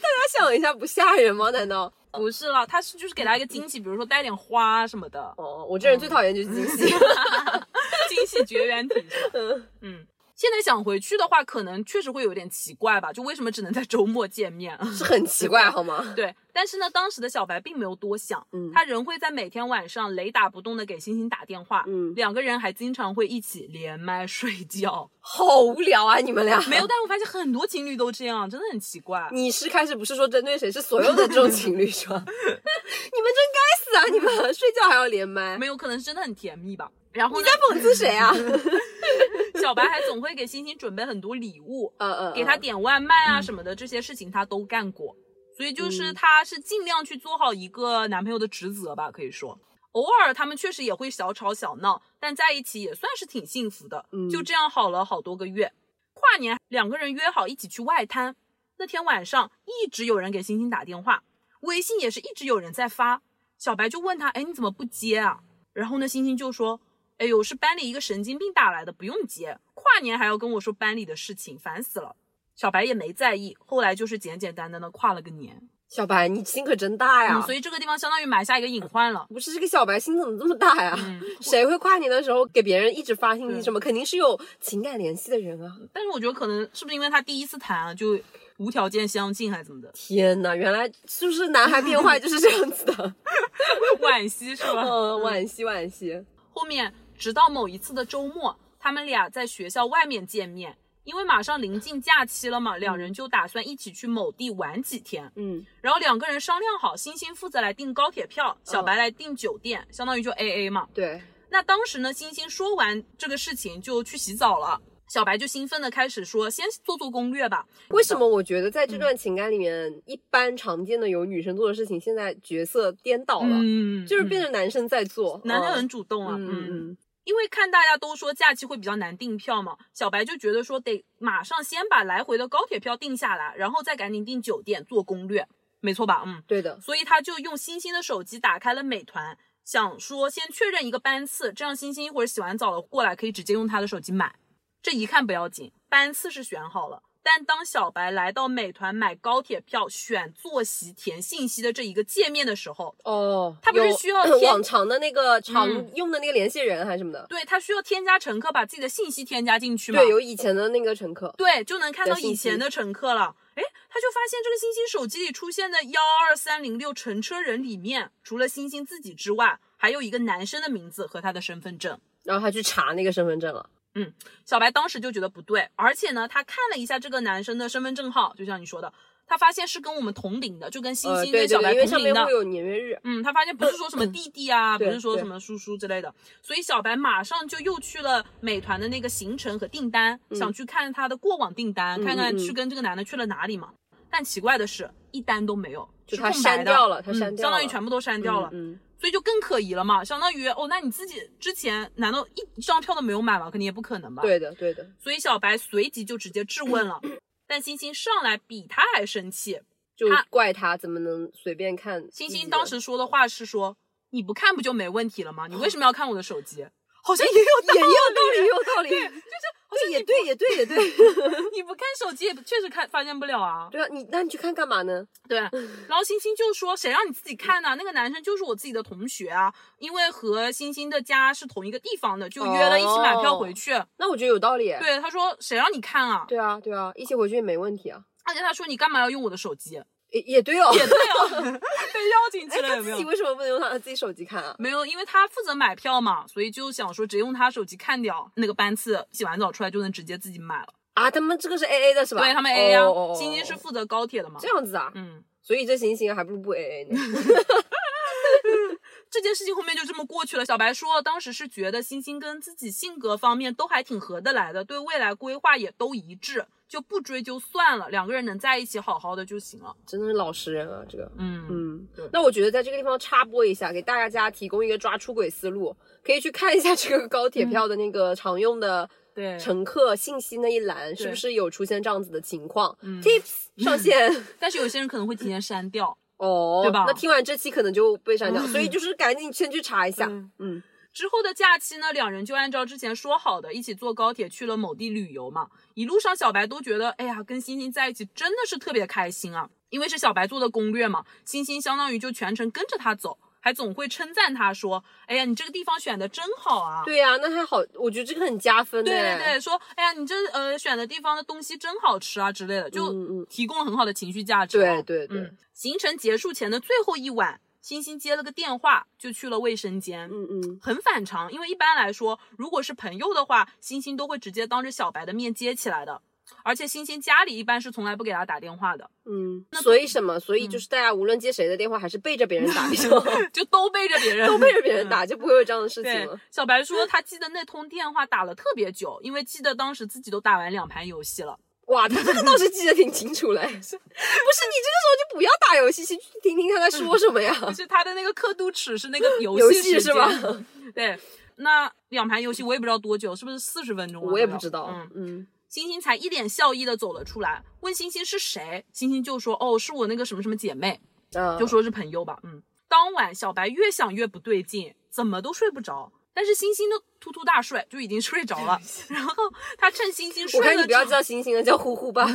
大家想一下，不吓人吗？难道？不是了，他是就是给他一个惊喜，比如说带点花什么的，哦，我这人最讨厌就是惊喜。惊喜绝缘体？嗯嗯，现在想回去的话，可能确实会有点奇怪吧，就为什么只能在周末见面？是很奇怪好吗？对，但是呢，当时的小白并没有多想，嗯他仍会在每天晚上雷打不动的给星星打电话，嗯两个人还经常会一起连麦睡觉。好无聊啊，你们俩没有，。但我发现很多情侣都这样，真的很奇怪。你是开始不是说针对谁，是所有的这种情侣是吧？你们真该死啊！你们睡觉还要连麦，没有，可能是真的很甜蜜吧。然后你在，讽刺谁啊？小白还总会给星星准备很多礼物，呃呃，给他点外卖啊什么的，这些事情他都干过。所以就是嗯他是尽量去做好一个男朋友的职责吧，可以说。偶尔他们确实也会小吵小闹，但在一起也算是挺幸福的。嗯就这样好了好多个月。跨年两个人约好一起去外滩，那天晚上一直有人给星星打电话，微信也是一直有人在发。小白就问他：“哎，你怎么不接啊？”然后呢，星星就说：“哎呦，是班里一个神经病打来的，不用接。跨年还要跟我说班里的事情，烦死了。”小白也没在意，后来就是简简单单的跨了个年。小白，你心可真大呀！嗯，所以这个地方相当于埋下一个隐患了。不是这个小白心怎么这么大呀？嗯，谁会跨年的时候给别人一直发信息什么？肯定是有情感联系的人啊！但是我觉得可能是不是因为他第一次谈啊，就无条件相信还是怎么的，天呐，原来是不是男孩变坏就是这样子的？惋惜是吧？嗯，惋惜惋惜。后面直到某一次的周末，他们俩在学校外面见面，因为马上临近假期了嘛，两人就打算一起去某地玩几天。嗯，然后两个人商量好，星星负责来订高铁票，小白来订酒店，相当于就 A A 嘛。对，那当时呢，星星说完这个事情就去洗澡了，小白就兴奋的开始说，先做做攻略吧。为什么我觉得在这段情感里面，一般常见的有女生做的事情，现在角色颠倒了，嗯就是变成男生在做，男的嗯很主动啊，嗯，因为看大家都说假期会比较难订票嘛，小白就觉得说得马上先把来回的高铁票定下来，然后再赶紧订酒店做攻略，没错吧？嗯，对的，所以他就用星星的手机打开了美团，想说先确认一个班次，这样星星一会儿洗完澡了过来可以直接用他的手机买。这一看不要紧，班次是选好了。但当小白来到美团买高铁票、选坐席、填信息的这一个界面的时候，哦，他不是需要 填往常的那个常嗯用的那个联系人还是什么的？对他需要添加乘客，把自己的信息添加进去嘛？对，有以前的那个乘客，对，就能看到以前的乘客了。哎，他就发现这个星星手机里出现的幺二三零六乘车人里面，除了星星自己之外，还有一个男生的名字和他的身份证。然后他去查那个身份证了。小白当时就觉得不对，而且呢，他看了一下这个男生的身份证号，就像你说的，他发现是跟我们同龄的，就跟星呃，星跟小白同龄的。上面会有年月日。嗯，他发现不是说什么弟弟啊，不是说什么叔叔之类的，所以小白马上就又去了美团的那个行程和订单，想去看他的过往订单，嗯看看嗯去跟这个男的去了哪里嘛。但奇怪的是，一单都没有，就是他删掉了他嗯删掉了相当于全部都删掉了，嗯，所以就更可疑了嘛。相当于哦，那你自己之前难道一张票都没有买吗？肯定也不可能吧。对的对的，所以小白随即就直接质问了，但星星上来比他还生气。就他怪他怎么能随便看。星星当时说的话是说：“你不看不就没问题了吗？你为什么要看我的手机？”好像也有道也有理，道理，也有道理，对就是好像也对也对也对。你不看手机也确实看发现不了啊。对啊，你那你去看干嘛呢？对，然后星星就说：“谁让你自己看呢、那个男生就是我自己的同学啊，因为和星星的家是同一个地方的，就约了一起买票回去。那我觉得有道理。对，他说：“谁让你看啊对啊对啊，一起回去也没问题啊。？”而且他说：“你干嘛要用我的手机？”也也对哦。也对哦，被邀请去哎，了有没有他自己？为什么不能用他自己手机看啊？没有，因为他负责买票嘛，所以就想说直接用他手机看掉那个班次，洗完澡出来就能直接自己买了。啊，他们这个是 A A 的是吧？对他们 A A 啊哦哦星星是负责高铁的嘛这。样子啊，嗯，所以这行行还不如不 A A 呢。这件事情后面就这么过去了。小白说，当时是觉得星星跟自己性格方面都还挺合得来的，对未来规划也都一致，就不追究算了，两个人能在一起好好的就行了。真的是老实人啊，这个。嗯嗯对，那我觉得在这个地方插播一下，给大家提供一个抓出轨思路，可以去看一下这个高铁票的那个常用的对乘客信息那一栏，是不是有出现这样子的情况、t i p s 上线。但是有些人可能会提前删掉。哦，对吧？那听完这期可能就被删掉，所以就是赶紧先去查一下。嗯。嗯，之后的假期呢，两人就按照之前说好的，一起坐高铁去了某地旅游嘛。一路上，小白都觉得，哎呀，跟星星在一起真的是特别开心啊，因为是小白做的攻略嘛，星星相当于就全程跟着他走，还总会称赞他说：“哎呀，你这个地方选的真好啊！”对呀、那还好，我觉得这个很加分对。对对，说：“哎呀，你这呃选的地方的东西真好吃啊之类的，就提供了很好的情绪价值、哦。”对对对嗯，行程结束前的最后一晚，星星接了个电话，就去了卫生间。嗯嗯，很反常，因为一般来说，如果是朋友的话，星星都会直接当着小白的面接起来的。而且星星家里一般是从来不给他打电话的，嗯，所以什么？所以就是大家无论接谁的电话，还是背着别人打 就都背着别人，都背着别人打，就不会有这样的事情了。，小白说他记得那通电话打了特别久，因为记得当时自己都打完两盘游戏了。哇，他这个倒是记得挺清楚嘞。不是你这个时候就不要打游戏，去听听他在说什么呀？就是他的那个刻度尺是那个游游戏是吧？对，那两盘游戏我也不知道多久，是不是四十分钟啊？我也不知道。嗯，嗯，星星才一脸笑意的走了出来，问星星是谁，星星就说哦，是我那个什么什么姐妹，啊，就说是朋友吧。嗯，当晚小白越想越不对劲，怎么都睡不着。但是星星都突突大睡，就已经睡着了。然后他趁星星睡我看你不要叫星星了，叫呼呼吧。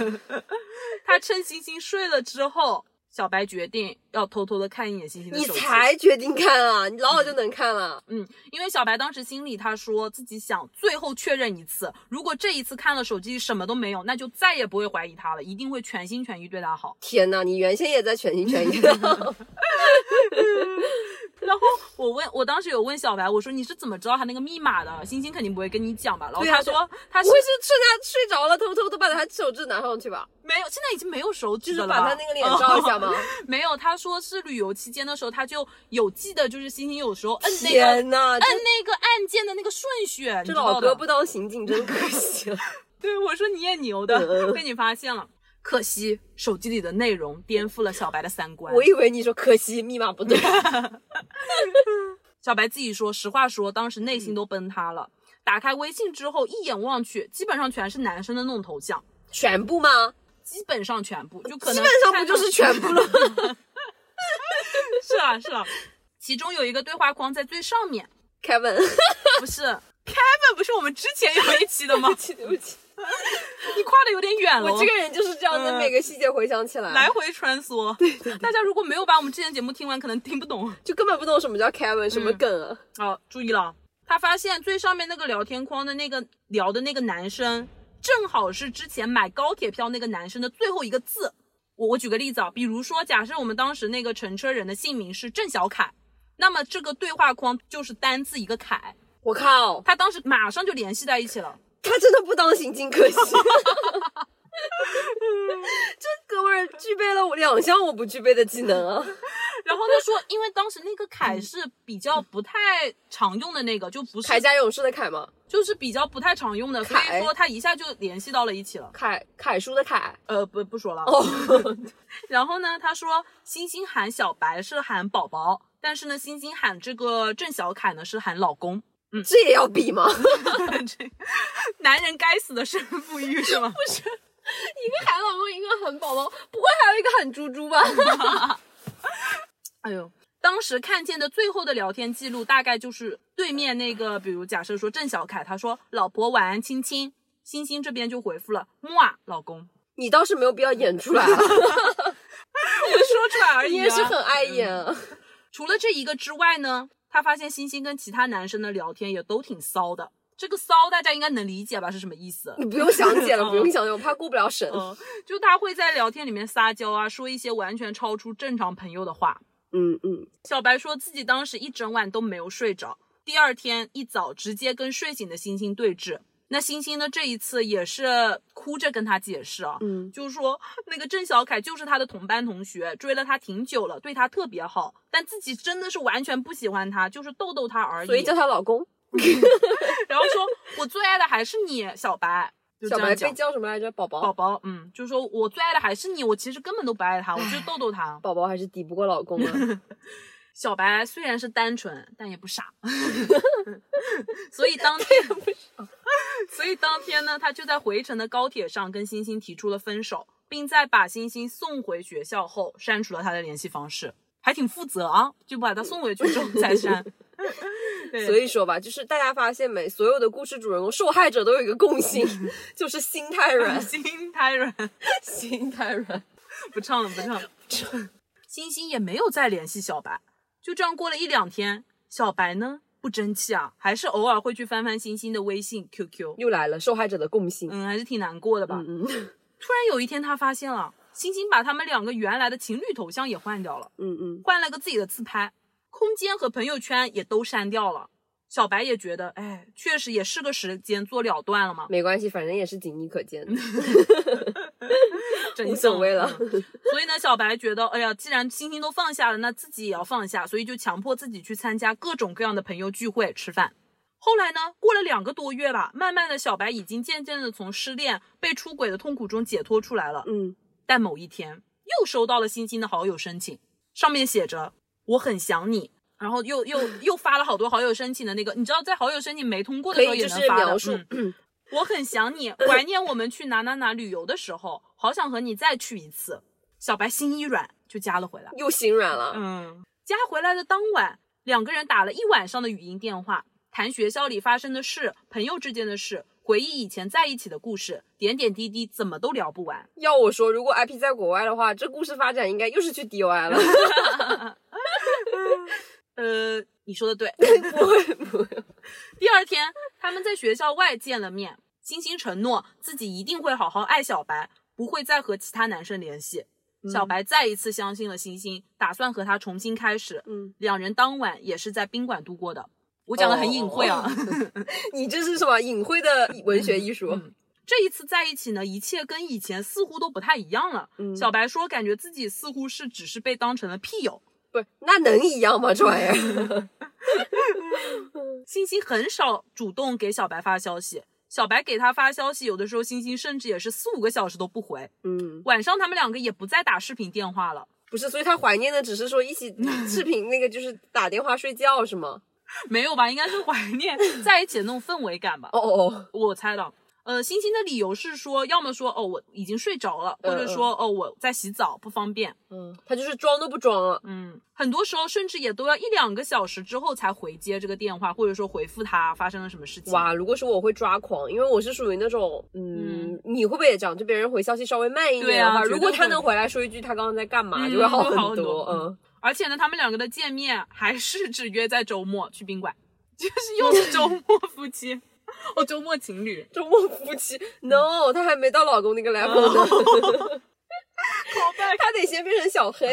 他趁星星睡了之后，小白决定要偷偷的看一眼星星的你手机。才决定看啊，你老早就能看了。嗯，因为小白当时心里他说自己想最后确认一次，如果这一次看了手机什么都没有，那就再也不会怀疑他了，一定会全心全意对他好。天呐，你原先也在全心全意。然后我问，我当时有问小白，我说你是怎么知道他那个密码的？星星肯定不会跟你讲吧？然后他说他是不会是趁他睡着了，偷偷的把他手指拿上去吧？没有，现在已经没有手指就是的了吧，把他那个脸照一下吗？没有，他说是旅游期间的时候，他就有记得，就是星星有时候摁那个摁那个按键的那个顺序，这老哥不当刑警真可惜了。对，我说你也牛嗯的，嗯被你发现了。可惜手机里的内容颠覆了小白的三观。我以为你说可惜密码不对。小白自己说，实话说，当时嗯内心都崩塌了。打开微信之后，一眼望去，基本上全是男生的那种头像，全部吗？基本上全部，就可能基本上不就是全部了？是啊是啊。其中有一个对话框在最上面，Kevin，不是 Kevin，不是我们之前有一期的吗？对不起对不起，你跨的有点远了。我这个人就是这样子，嗯每个细节回想起来，来回穿梭。对对大家如果没有把我们之前节目听完，可能听不懂。就根本不懂什么叫 Kevin，什么梗啊？好，注意了，他发现最上面那个聊天框的那个聊的那个男生，正好是之前买高铁票那个男生的最后一个字。我我举个例子啊，比如说，假设我们当时那个乘车人的姓名是郑小凯，那么这个对话框就是单字一个凯，我靠，他当时马上就联系在一起了。他真的不当刑警可惜。这哥们儿具备了我两项我不具备的技能啊！然后他说，因为当时那个凯是比较不太常用的那个，就不是铠甲勇士的铠吗？就是比较不太常用的，所以说他一下就联系到了一起了。凯楷书的楷。呃，不不说了。哦，然后呢，他说星星喊小白是喊宝宝，但是呢，星星喊这个郑小凯呢是喊老公。这也要比吗？这男人该死的胜负欲是吗？不是一个喊老公，一个喊宝宝，不会还有一个喊猪猪吧？哎呦，当时看见的最后的聊天记录，大概就是对面那个，比如假设说郑小凯，他说老婆晚安亲亲，星星这边就回复了木啊老公，你倒是没有必要演出来啊，我说出来而已、啊。你也是很爱演啊。除了这一个之外呢，他发现星星跟其他男生的聊天也都挺骚的。这个骚大家应该能理解吧？是什么意思？你不用详解了，不用详解，我怕过不了审。嗯，就他会在聊天里面撒娇啊，说一些完全超出正常朋友的话。嗯嗯，小白说自己当时一整晚都没有睡着，第二天一早直接跟睡醒的星星对峙。那星星呢，这一次也是哭着跟他解释啊，嗯，就是说那个郑小凯就是他的同班同学，追了他挺久了，对他特别好，但自己真的是完全不喜欢他，就是逗逗他而已。所以叫他老公。然后说我最爱的还是你，小白。就这小白被样。叫什么来着？宝宝。宝宝，嗯，就是说我最爱的还是你，我其实根本都不爱他，我就逗逗他。宝宝还是抵不过老公啊。小白虽然是单纯，但也不傻，所以当天，所以当天呢，他就在回程的高铁上跟星星提出了分手，并在把星星送回学校后删除了他的联系方式，还挺负责啊，就把他送回去之后再删。所以说吧，就是大家发现没，所有的故事主人公受害者都有一个共性，就是心太软，心太软，心太软。不唱了，不唱了。星星也没有再联系小白，就这样过了一两天，小白呢不争气啊，还是偶尔会去翻翻星星的微信、QQ，又来了，受害者的共性。嗯，还是挺难过的吧。嗯嗯 突然有一天，他发现了星星把他们两个原来的情侣头像也换掉了，嗯嗯，换了个自己的自拍，空间和朋友圈也都删掉了。小白也觉得，哎，确实也是个时间做了断了嘛，没关系，反正也是仅你可见 无所谓了。所以呢，小白觉得，哎呀，既然星星都放下了，那自己也要放下，所以就强迫自己去参加各种各样的朋友聚会、吃饭。后来呢，过了两个多月吧，慢慢的小白已经渐渐的从失恋、被出轨的痛苦中解脱出来了。嗯，但某一天又收到了星星的好友申请，上面写着“我很想你”，然后又又又发了好多好友申请的那个，你知道在好友申请没通过的时候也能发的。描述嗯 我很想你，怀念我们去哪哪哪旅游的时候，好想和你再去一次。小白心一软就加了回来。又心软了。嗯，加回来的当晚，两个人打了一晚上的语音电话，谈学校里发生的事、朋友之间的事，回忆以前在一起的故事，点点滴滴怎么都聊不完。要我说，如果 IP 在国外的话，这故事发展应该又是去 DOI 了。呃，你说的对。不 会不会，第二天，他们在学校外见了面。星星承诺自己一定会好好爱小白，不会再和其他男生联系。小白再一次相信了星星，打算和他重新开始。嗯，两人当晚也是在宾馆度过的。我讲的很隐晦啊。你这是什么隐晦的 文学艺术？嗯这一次在一起呢，一切跟以前似乎都不太一样了。嗯小白说，感觉自己似乎是只是被当成了屁友。不是，那能一样吗？这玩意儿？星星很少主动给小白发消息，小白给他发消息，有的时候星星甚至也是四五个小时都不回。嗯，晚上他们两个也不再打视频电话了。不是，所以他怀念的只是说一起 视频那个，就是打电话睡觉是吗？没有吧？应该是怀念在一起的那种氛围感吧。哦哦哦，我猜的。呃，星星的理由是说，要么说哦我已经睡着了，或嗯者说哦我在洗澡不方便。嗯，他就是装都不装了。嗯，很多时候甚至也都要一两个小时之后才回接这个电话，或者说回复他发生了什么事情。哇，如果是我会抓狂，因为我是属于那种，嗯，你会不会也这样？就别人回消息稍微慢一点的话，啊如果他能回来说一句他刚刚在干嘛，嗯就会好。很多嗯，而且呢，他们两个的见面还是只约在周末去宾馆，就是又 是周末夫妻，哦，周末情侣。周末夫妻，no，他还没到老公那个 level 呢，好吧，他得先变成小黑，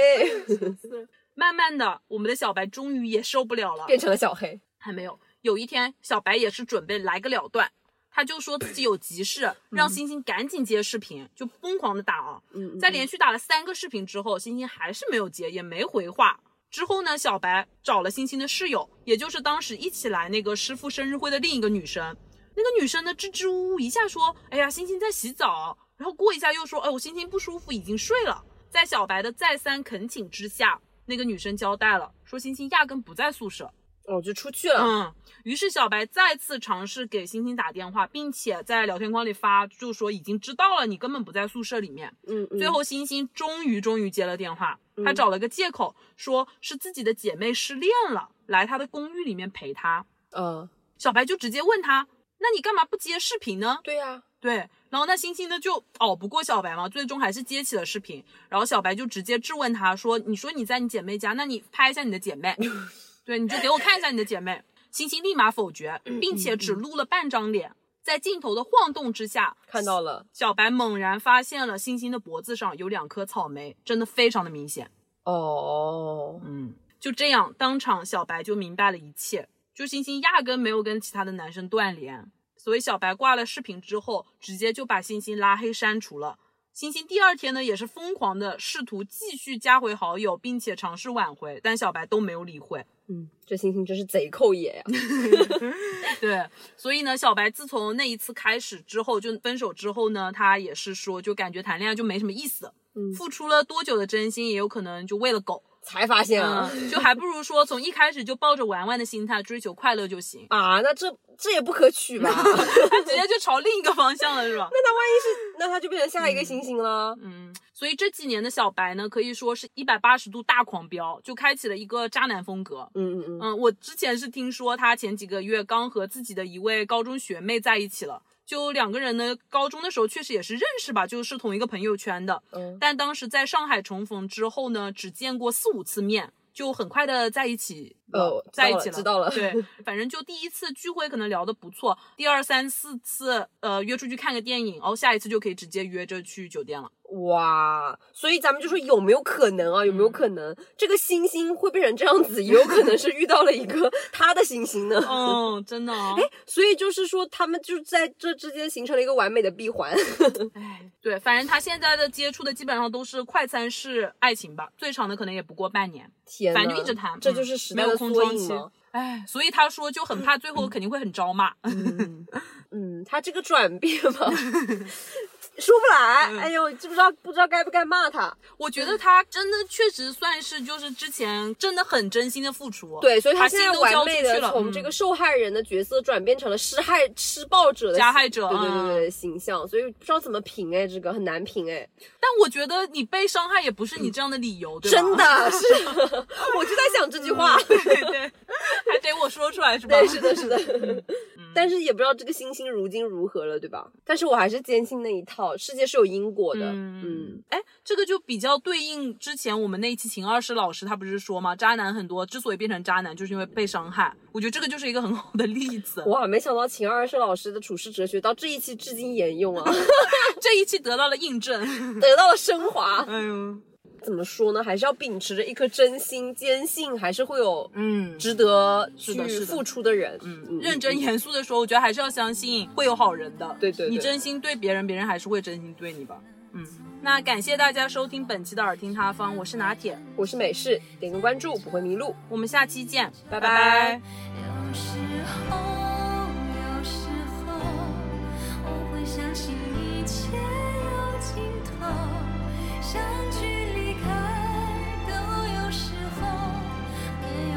慢慢的，我们的小白终于也受不了了，变成了小黑。还没有。有一天，小白也是准备来个了断，他就说自己有急事，让星星赶紧接视频，就疯狂的打啊。嗯，在连续打了三个视频之后，星星还是没有接，也没回话。之后呢，小白找了星星的室友，也就是当时一起来那个师傅生日会的另一个女生。那个女生呢，支支吾吾，一下说：“哎呀，星星在洗澡。”然后过一下又说：“哎，我心情不舒服，已经睡了。”在小白的再三恳请之下，那个女生交代了，说星星压根不在宿舍。哦，就出去了。嗯，于是小白再次尝试给星星打电话，并且在聊天框里发，就说已经知道了，你根本不在宿舍里面。嗯，嗯最后，星星终于终于接了电话，他找了个借口，说是自己的姐妹失恋了，来他的公寓里面陪他。嗯，小白就直接问他：“那你干嘛不接视频呢对呀，？”对，然后那星星呢就熬不过小白嘛，最终还是接起了视频。然后小白就直接质问他说：“你说你在你姐妹家，那你拍一下你的姐妹，对，你就给我看一下你的姐妹。”星星立马否决，并且只露了半张脸，在镜头的晃动之下，看到了。小白猛然发现了星星的脖子上有两颗草莓，真的非常的明显。哦，嗯，就这样，当场小白就明白了一切。就星星压根没有跟其他的男生断联，所以小白挂了视频之后，直接就把星星拉黑删除了。星星第二天呢，也是疯狂的试图继续加回好友，并且尝试挽回，但小白都没有理会。嗯，这星星真是贼扣野呀。对，所以呢，小白自从那一次开始之后，就分手之后呢，他也是说，就感觉谈恋爱就没什么意思，嗯付出了多久的真心，也有可能就喂了狗，才发现啊、嗯，就还不如说从一开始就抱着玩玩的心态追求快乐就行，啊，那这这也不可取吧？他直接就朝另一个方向了，是吧？那他万一是，那他就变成下一个星星了。嗯，所以这几年的小白呢，可以说是一百八十度大狂飙，就开启了一个渣男风格。嗯嗯嗯，嗯，我之前是听说他前几个月刚和自己的一位高中学妹在一起了，就两个人呢，高中的时候确实也是认识吧，就是同一个朋友圈的。嗯但当时在上海重逢之后呢，只见过四五次面，就很快的在一起哦在一起了知道了对，反正就第一次聚会可能聊得不错，第二三四次呃约出去看个电影，然后下一次就可以直接约着去酒店了。哇，所以咱们就说有没有可能啊？有没有嗯可能、这个星星会变成这样子？也有可能是遇到了一个 他的星星呢。嗯，真的哦。所以就是说，他们就在这之间形成了一个完美的闭环。哎，对，反正他现在的接触的基本上都是快餐式爱情吧，最长的可能也不过半年，天，反正就一直谈，这嗯就是时代的缩影吗窗期？。哎，所以他说就很怕最后 肯定会很招骂。嗯，他这个转变嘛，说不来。嗯哎呦，知不知道不知道该不该骂他？我觉得他真的确实算是就是之前真的很真心的付出，对，所以他现在完美的从这个受害人的角色转变成了施害施暴者的加害者对对对嗯对形象，所以不知道怎么评哎，这个很难评哎，但我觉得你被伤害也不是你这样的理由，对吧？真的是，我就在想这句话。对对，还得我说出来是吧？对，是的，是的。但是也不知道这个星星如今如何了，对吧？但是我还是坚信那一套，世界是有因果的。嗯嗯，哎，这个就比较对应之前我们那一期秦二世老师他不是说吗？渣男很多之所以变成渣男，就是因为被伤害。我觉得这个就是一个很好的例子。哇，没想到秦二世老师的处世哲学到这一期至今沿用啊 这一期得到了印证。得到了升华。哎呦，怎么说呢？还是要秉持着一颗真心，坚信还是会有嗯，值得去付出的人。嗯，认真严肃的说，我觉得还是要相信会有好人的。对对对你真心对别人，别人还是会真心对你吧。嗯，那感谢大家收听本期的耳听他方，我是拿铁，我是美式，点个关注不会迷路。我们下期见，拜拜拜有时候，有时候，我会相信一切有尽头，相聚